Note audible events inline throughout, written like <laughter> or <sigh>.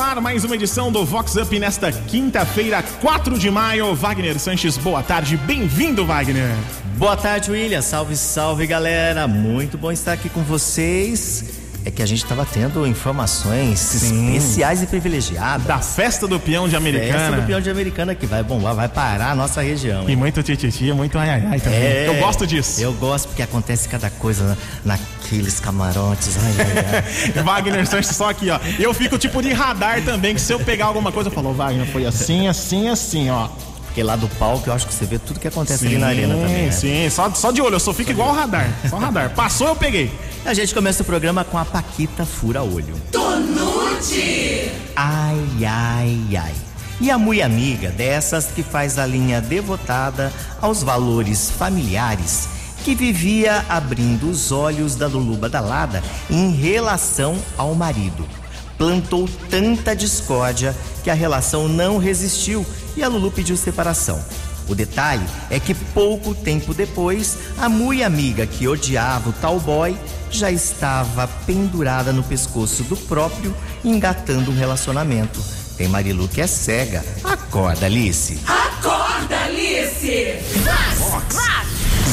ar mais uma edição do Vox Up nesta quinta-feira, 4 de maio. Wagner Sanches, boa tarde, bem-vindo, Wagner. Boa tarde, William. Salve, salve, galera. Muito bom estar aqui com vocês é que a gente estava tendo informações Sim. especiais e privilegiadas. Da festa do peão de Americana. Festa do peão de Americana que vai bombar, vai parar a nossa região. E hein? muito tititi, muito ai ai ai também. É, eu gosto disso. Eu gosto porque acontece cada coisa naqueles camarotes. Ai ai ai. <laughs> Wagner Sanches, só aqui, ó. Eu fico tipo de radar também, que se eu pegar alguma coisa, eu falo, Wagner, foi assim, assim, assim, ó. Porque lá do palco eu acho que você vê tudo que acontece sim, ali na arena também. Né? Sim, só, só de olho, eu só fico só igual o radar. Só radar. Passou, eu peguei. A gente começa o programa com a Paquita Fura Olho. Tonute! Ai, ai, ai. E a mui amiga dessas que faz a linha devotada aos valores familiares, que vivia abrindo os olhos da Lulu Badalada em relação ao marido. Plantou tanta discórdia que a relação não resistiu e a Lulu pediu separação. O detalhe é que pouco tempo depois, a mui amiga que odiava o tal boy já estava pendurada no pescoço do próprio, engatando um relacionamento. Tem Marilu que é cega. Acorda, Alice. Acorda, Alice! Vox!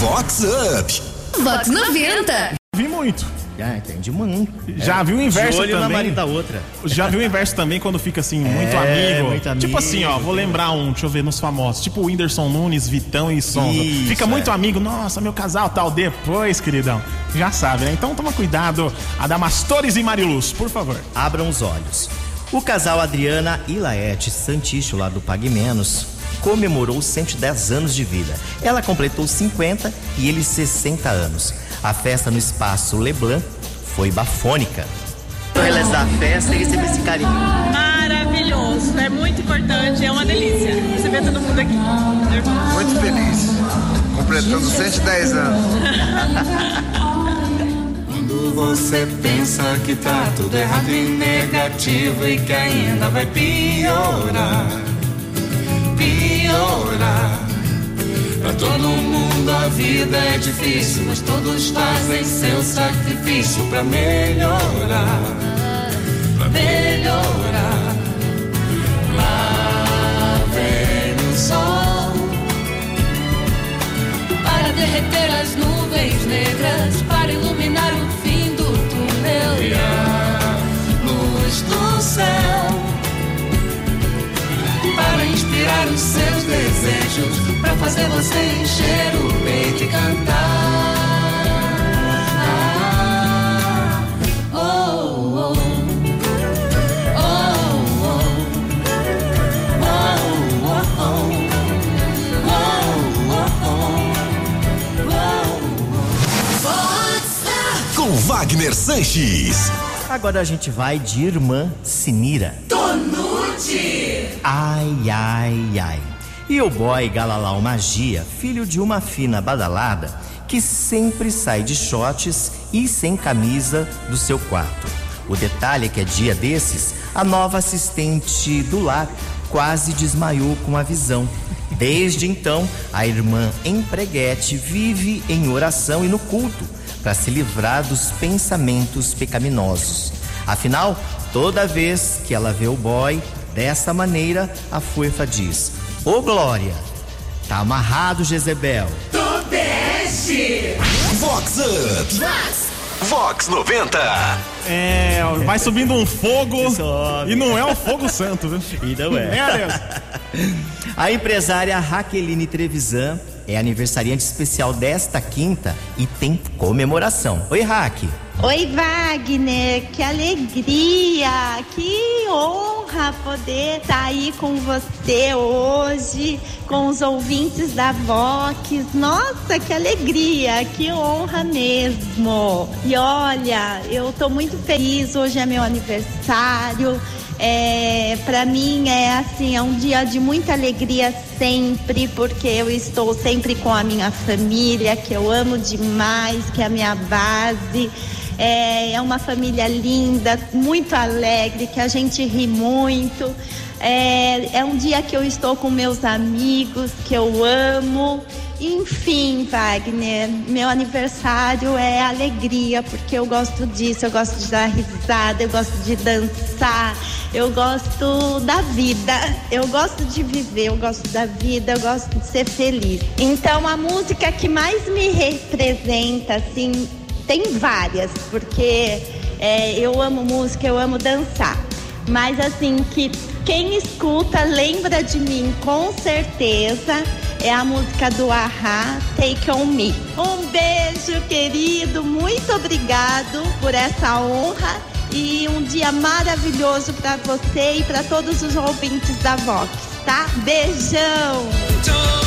Vox Up! Vox 90! Vi muito. Ah, entende muito. Já é. viu o inverso De olho também. na outra. Já viu o inverso também quando fica assim, muito, é, amigo. muito amigo. Tipo assim, ó, vou lembrar um, deixa eu ver, nos famosos. Tipo o Whindersson Nunes, Vitão e Sonza. Isso, fica muito é. amigo, nossa, meu casal tal. Depois, queridão, já sabe, né? Então toma cuidado. Adamastores e Mariluz, por favor. Abram os olhos. O casal Adriana e Laete Santicho, lá do Pague Menos, comemorou 110 anos de vida. Ela completou 50 e ele 60 anos. A festa no espaço Leblanc foi bafônica. Realizar a festa e receber esse carinho. Maravilhoso, é muito importante, é uma delícia receber todo mundo aqui. Muito feliz, completando 110 anos. <laughs> Quando você pensa que tá tudo errado e negativo e que ainda vai piorar, piorar. Pra todo mundo a vida é difícil, mas todos fazem seu sacrifício pra melhorar. Pra melhorar. Lá vem o sol para derreter as nuvens negras, para iluminar inspirar os seus desejos, para fazer você encher o peito e cantar. Com Wagner Sanches. Agora a gente vai de Irmã Sinira. Tonute! Ai, ai, ai. E o boy Galalau Magia, filho de uma fina badalada, que sempre sai de shorts e sem camisa do seu quarto. O detalhe é que é dia desses, a nova assistente do lar quase desmaiou com a visão. Desde então, a irmã empreguete vive em oração e no culto para se livrar dos pensamentos pecaminosos. Afinal, toda vez que ela vê o boy dessa maneira, a fuefa diz: Ô oh, Glória, tá amarrado Jezebel. Tu desce! Vox Up! Vox! Vox 90! É, vai subindo um fogo <laughs> e não é o fogo santo, viu? E não é. é a empresária Raqueline Trevisan é aniversariante especial desta quinta e tem comemoração. Oi, Raque. Oi, Wagner, que alegria, que honra poder estar tá aí com você hoje, com os ouvintes da Vox. Nossa, que alegria, que honra mesmo. E olha, eu tô muito feliz, hoje é meu aniversário. É, para mim é assim, é um dia de muita alegria sempre, porque eu estou sempre com a minha família, que eu amo demais, que é a minha base. É, é uma família linda, muito alegre, que a gente ri muito. É, é um dia que eu estou com meus amigos, que eu amo. Enfim, Wagner, meu aniversário é alegria, porque eu gosto disso, eu gosto de dar risada, eu gosto de dançar, eu gosto da vida, eu gosto de viver, eu gosto da vida, eu gosto de ser feliz. Então a música que mais me representa, assim, tem várias, porque é, eu amo música, eu amo dançar. Mas assim, que quem escuta lembra de mim com certeza é a música do Ahá, Take On Me. Um beijo, querido, muito obrigado por essa honra e um dia maravilhoso para você e para todos os ouvintes da Vox, tá? Beijão!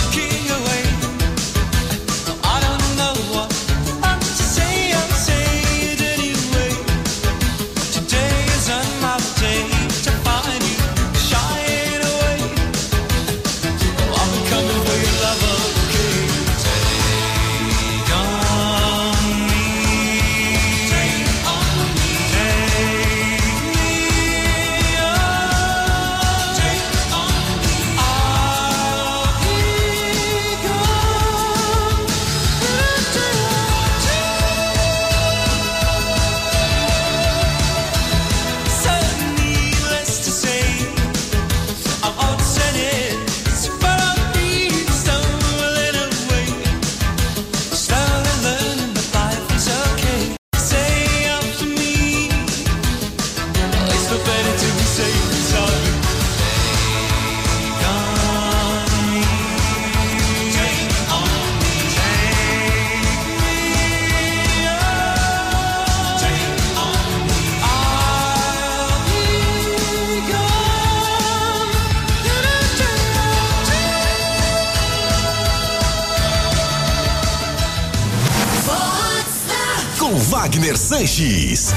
Wagner Sanches.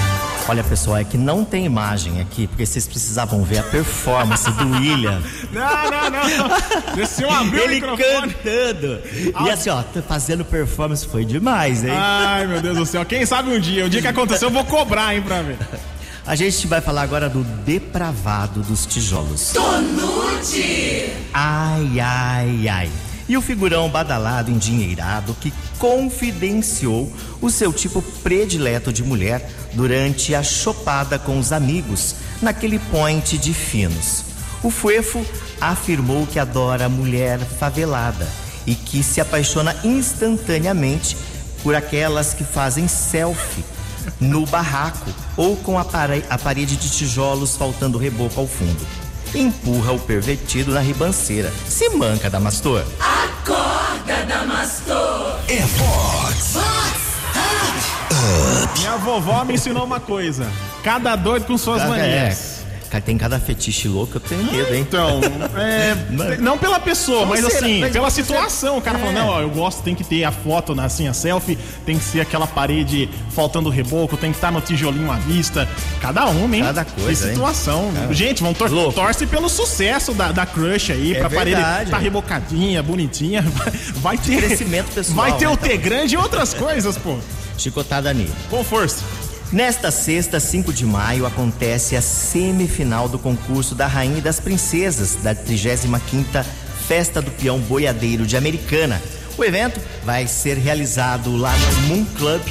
Olha, pessoal, é que não tem imagem aqui, porque vocês precisavam ver a performance do William. <laughs> Não, não, não. Desceu, abriu Ele o microfone. cantando. E assim, ó, fazendo performance foi demais, hein? Ai, meu Deus do céu. Quem sabe um dia, o dia que aconteceu, eu vou cobrar, hein, pra ver. A gente vai falar agora do depravado dos tijolos. Tonute! Ai, ai, ai. E o figurão badalado, endinheirado, que confidenciou o seu tipo predileto de mulher durante a chopada com os amigos naquele point de finos. O Fuefo afirmou que adora mulher favelada e que se apaixona instantaneamente por aquelas que fazem selfie no barraco ou com a, a parede de tijolos faltando reboco ao fundo. Empurra o pervertido na ribanceira. Se manca, Damastor. É Vox. Minha vovó me ensinou uma coisa. Cada doido com suas manias. é. Cara, tem cada fetiche louco, eu tenho medo, hein? Então, é, não pela pessoa, mas será? assim, Mas pela situação. O cara É. falou, não, ó, eu gosto, tem que ter a foto, né, assim, a selfie, tem que ser aquela parede faltando reboco, tem que estar no tijolinho à vista. Cada um, hein? Cada coisa, Que hein? situação. Gente, vamos tor Louco. torce pelo sucesso da, da crush aí, É pra parede verdade. tá rebocadinha, bonitinha. <laughs> Vai ter. crescimento pessoal, Vai ter né, o T então. grande e outras coisas, pô. Chicotada nele. Com força. Nesta sexta, 5 de maio, acontece a semifinal do concurso da Rainha e das Princesas da 35ª Festa do Peão Boiadeiro de Americana. O evento vai ser realizado lá no Moon Club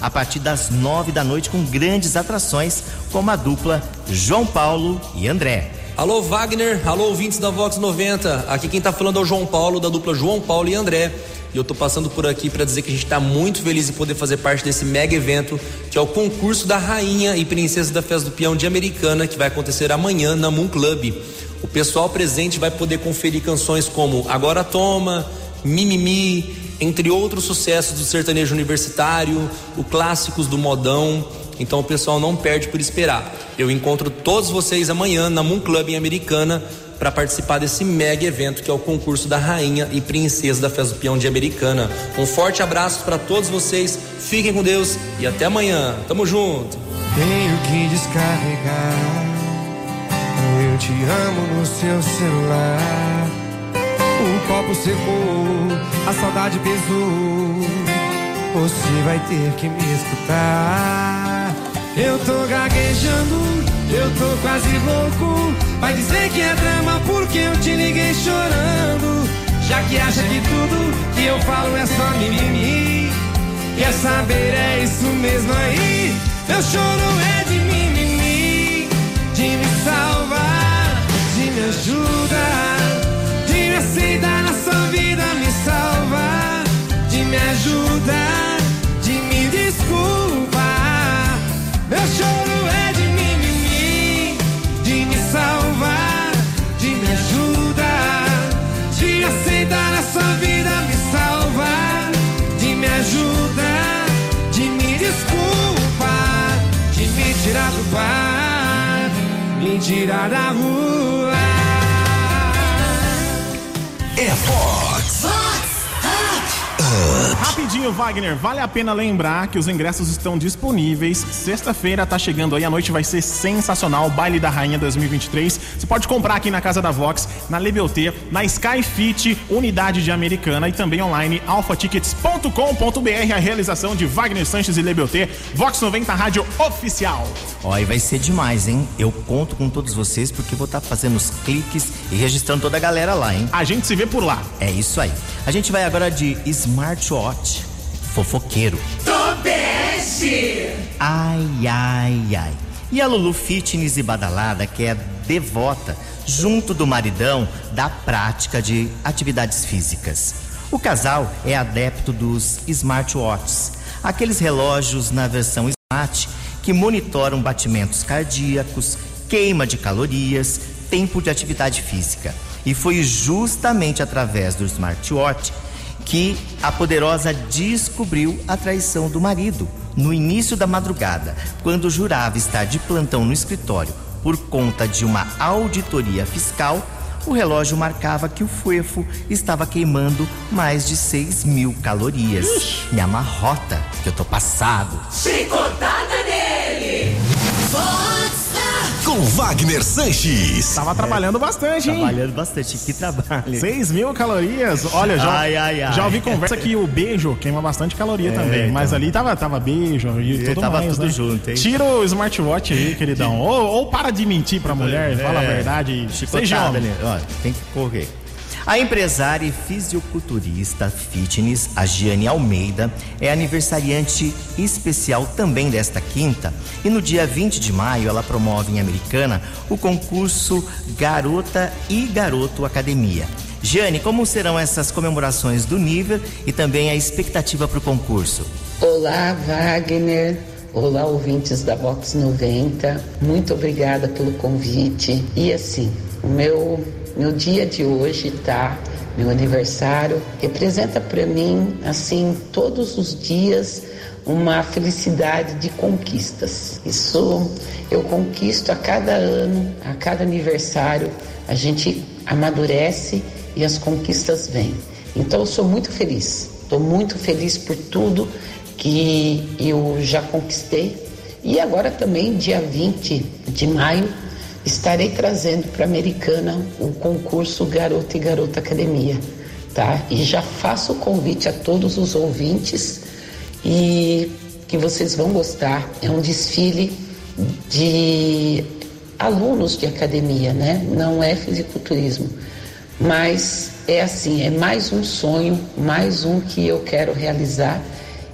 a partir das 9 da noite com grandes atrações como a dupla João Paulo e André. Alô Wagner, alô ouvintes da Vox 90. Aqui quem tá falando é o João Paulo, da dupla João Paulo e André. E eu tô passando por aqui para dizer que a gente tá muito feliz em poder fazer parte desse mega evento, que é o concurso da Rainha e Princesa da Festa do Peão de Americana, que vai acontecer amanhã na Moon Club. O pessoal presente vai poder conferir canções como Agora Toma, Mimimi, entre outros sucessos do sertanejo universitário, o clássicos do modão. Então o pessoal não perde por esperar. Eu encontro todos vocês amanhã na Moon Club em Americana para participar desse mega evento que é o concurso da Rainha e Princesa da Festa do Peão de Americana. Um forte abraço para todos vocês. Fiquem com Deus e até amanhã. Tamo junto. Tenho que descarregar Eu Te Amo no seu celular. O copo secou, a saudade pesou. Você vai ter que me escutar. Eu tô gaguejando, eu tô quase louco. Vai dizer que é drama porque eu te liguei chorando. Já que acha que tudo que eu falo é só mimimi. Quer saber, é isso mesmo aí. Meu choro tirar da rua. É Fox. Rapidinho, Wagner, vale a pena lembrar que os ingressos estão disponíveis. Sexta-feira tá chegando aí, a noite vai ser sensacional. Baile da Rainha 2023. Você pode comprar aqui na Casa da Vox, na Lebelté, na Skyfit, unidade de Americana e também online, alfatickets.com.br. A realização de Wagner Sanches e Lebelté, Vox 90 Rádio Oficial. Ó, e vai ser demais, hein? Eu conto com todos vocês porque vou estar fazendo os cliques e registrando toda a galera lá, hein? A gente se vê por lá. É isso aí. A gente vai agora de smartwatch fofoqueiro. Tobeste! Ai, ai, ai. E a Lulu Fitness e Badalada, que é devota, junto do maridão, da prática de atividades físicas. O casal é adepto dos smartwatches, aqueles relógios na versão smart que monitoram batimentos cardíacos, queima de calorias, tempo de atividade física. E foi justamente através do smartwatch que a poderosa descobriu a traição do marido no início da madrugada, quando jurava estar de plantão no escritório por conta de uma auditoria fiscal. O relógio marcava que o fuefo estava queimando mais de 6 mil calorias. Me amarrota, que eu tô passado. Chicotada nele! Com Wagner Sanches. Tava trabalhando bastante, hein? Trabalhando bastante, que trabalho. 6 mil calorias. Olha, já, Ai, ai, ai. já ouvi conversa que o beijo queima bastante caloria também. então. Mas ali tava, tava beijo e E tudo tava mais, tudo né? junto, hein? Tira o smartwatch aí, queridão. Ou, ou para de mentir pra mulher, fala a É, verdade. Seja homem. né? Tem que correr. A empresária e fisiculturista fitness, a Giane Almeida, é aniversariante especial também desta quinta. E no dia 20 de maio, ela promove em Americana o concurso Garota e Garoto Academia. Giane, como serão essas comemorações do nível e também a expectativa para o concurso? Olá, Wagner. Olá, ouvintes da Vox 90. Muito obrigada pelo convite. E assim, o meu, meu dia de hoje, tá? Meu aniversário representa para mim, assim, todos os dias uma felicidade de conquistas. Isso eu conquisto a cada ano, a cada aniversário. A gente amadurece e as conquistas vêm. Então eu sou muito feliz. Estou muito feliz por tudo que eu já conquistei. E agora também, dia 20 de maio, estarei trazendo para a Americana o concurso Garota e Garota Academia, tá? E já faço o convite a todos os ouvintes e que vocês vão gostar. É um desfile de alunos de academia, né? Não é fisiculturismo, mas é assim, é mais um sonho, mais um que eu quero realizar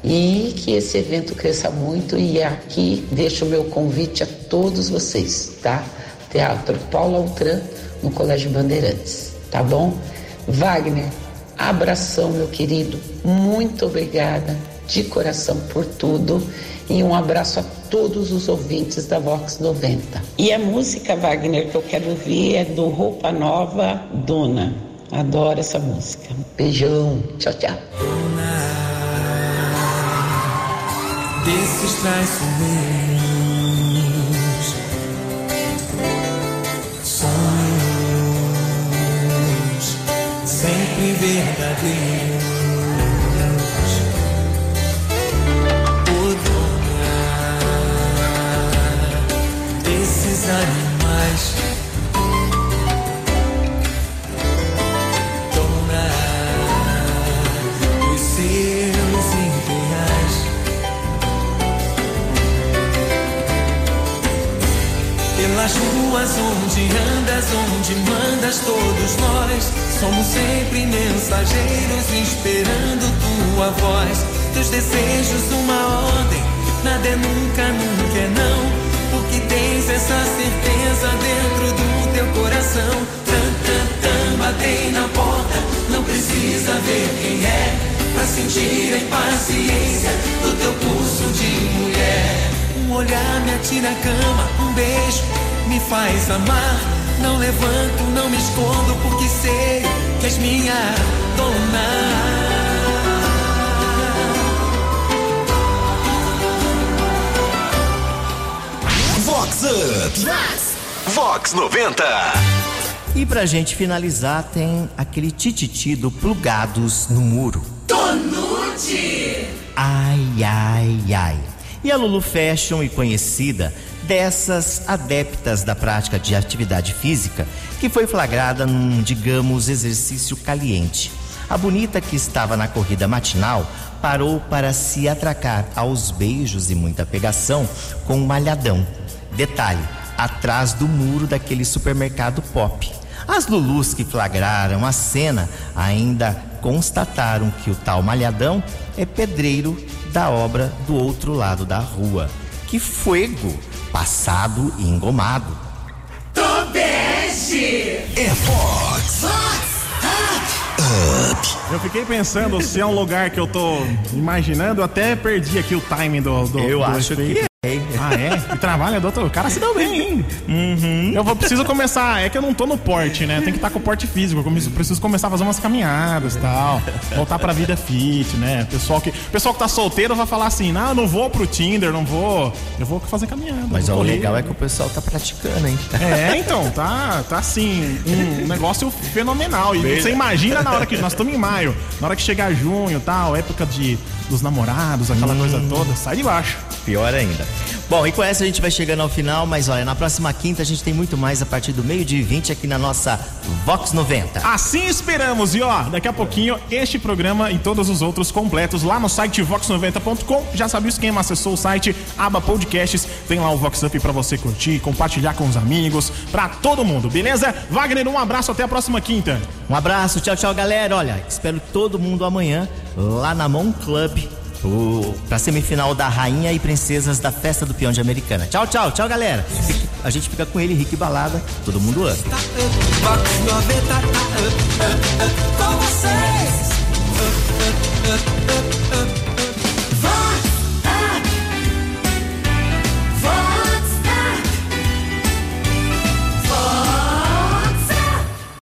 e que esse evento cresça muito e aqui deixo o meu convite a todos vocês, tá? Teatro Paulo Altran no Colégio Bandeirantes, tá bom? Wagner, abração, meu querido. Muito obrigada de coração por tudo e um abraço a todos os ouvintes da Vox 90. E a música, Wagner, que eu quero ouvir é do Roupa Nova Dona. Adoro essa música. Beijão. Tchau, tchau. desses traiçoeiros, verdadeiros. O dona desses animais, mensageiros esperando tua voz. Teus desejos, uma ordem. Nada é nunca, nunca é não. Porque tens essa certeza dentro do teu coração. Tan, tan, tan, batei na porta. Não precisa ver quem é. Pra sentir a impaciência do teu pulso de mulher. Um olhar me atira a cama, um beijo me faz amar. Não levanto, não me escondo, porque sei que és minha dona. Vox Up. Vox 90. E pra gente finalizar, tem aquele tititi do Plugados no Muro. Tonute! Ai, ai, ai. E a Lulu Fashion e conhecida dessas adeptas da prática de atividade física que foi flagrada num, digamos, exercício caliente. A bonita que estava na corrida matinal parou para se atracar aos beijos e muita pegação com um malhadão. Detalhe, atrás do muro daquele supermercado pop. As Lulus que flagraram a cena ainda constataram que o tal malhadão é pedreiro da obra do outro lado da rua. Que fuego! Passado e engomado. Tobeste! É Up. Eu fiquei pensando se é um lugar que eu tô imaginando, eu até perdi aqui o timing do. do Eu do acho efeito. que é. Ah, é? E trabalha, doutor? O cara se deu bem, hein? Uhum. Eu vou, preciso começar. É que eu não tô no porte, né? Tem que estar com o porte físico. Eu preciso começar a fazer umas caminhadas e tal. Voltar pra vida fit, né? Pessoal que, pessoal que tá solteiro vai falar assim: não, eu não vou pro Tinder, não vou. Eu vou fazer caminhada. Mas ó, o legal é que o pessoal tá praticando, hein? É, então, tá, tá assim, um negócio fenomenal. E Beleza. você imagina na hora que. Nós estamos em maio, na hora que chegar junho e tal, época de, dos namorados, aquela coisa toda, sai de baixo. Pior ainda. Bom, e com essa a gente vai chegando ao final, mas olha, na próxima quinta a gente tem muito mais a partir do meio-dia e 20 aqui na nossa Vox 90. Assim esperamos. E ó, daqui a pouquinho, este programa e todos os outros completos lá no site vox90.com. Já sabe o esquema, acessou o site, aba podcasts, tem lá o Vox Up pra você curtir, compartilhar com os amigos, pra todo mundo, beleza? Wagner, um abraço, até a próxima quinta. Um abraço, tchau, tchau, galera. Olha, espero todo mundo amanhã lá na Mon Club para semifinal da Rainha e Princesas da Festa do Peão de Americana. Tchau, tchau, tchau, galera. A gente fica com ele, Rick Balada, todo mundo ama. Com vocês.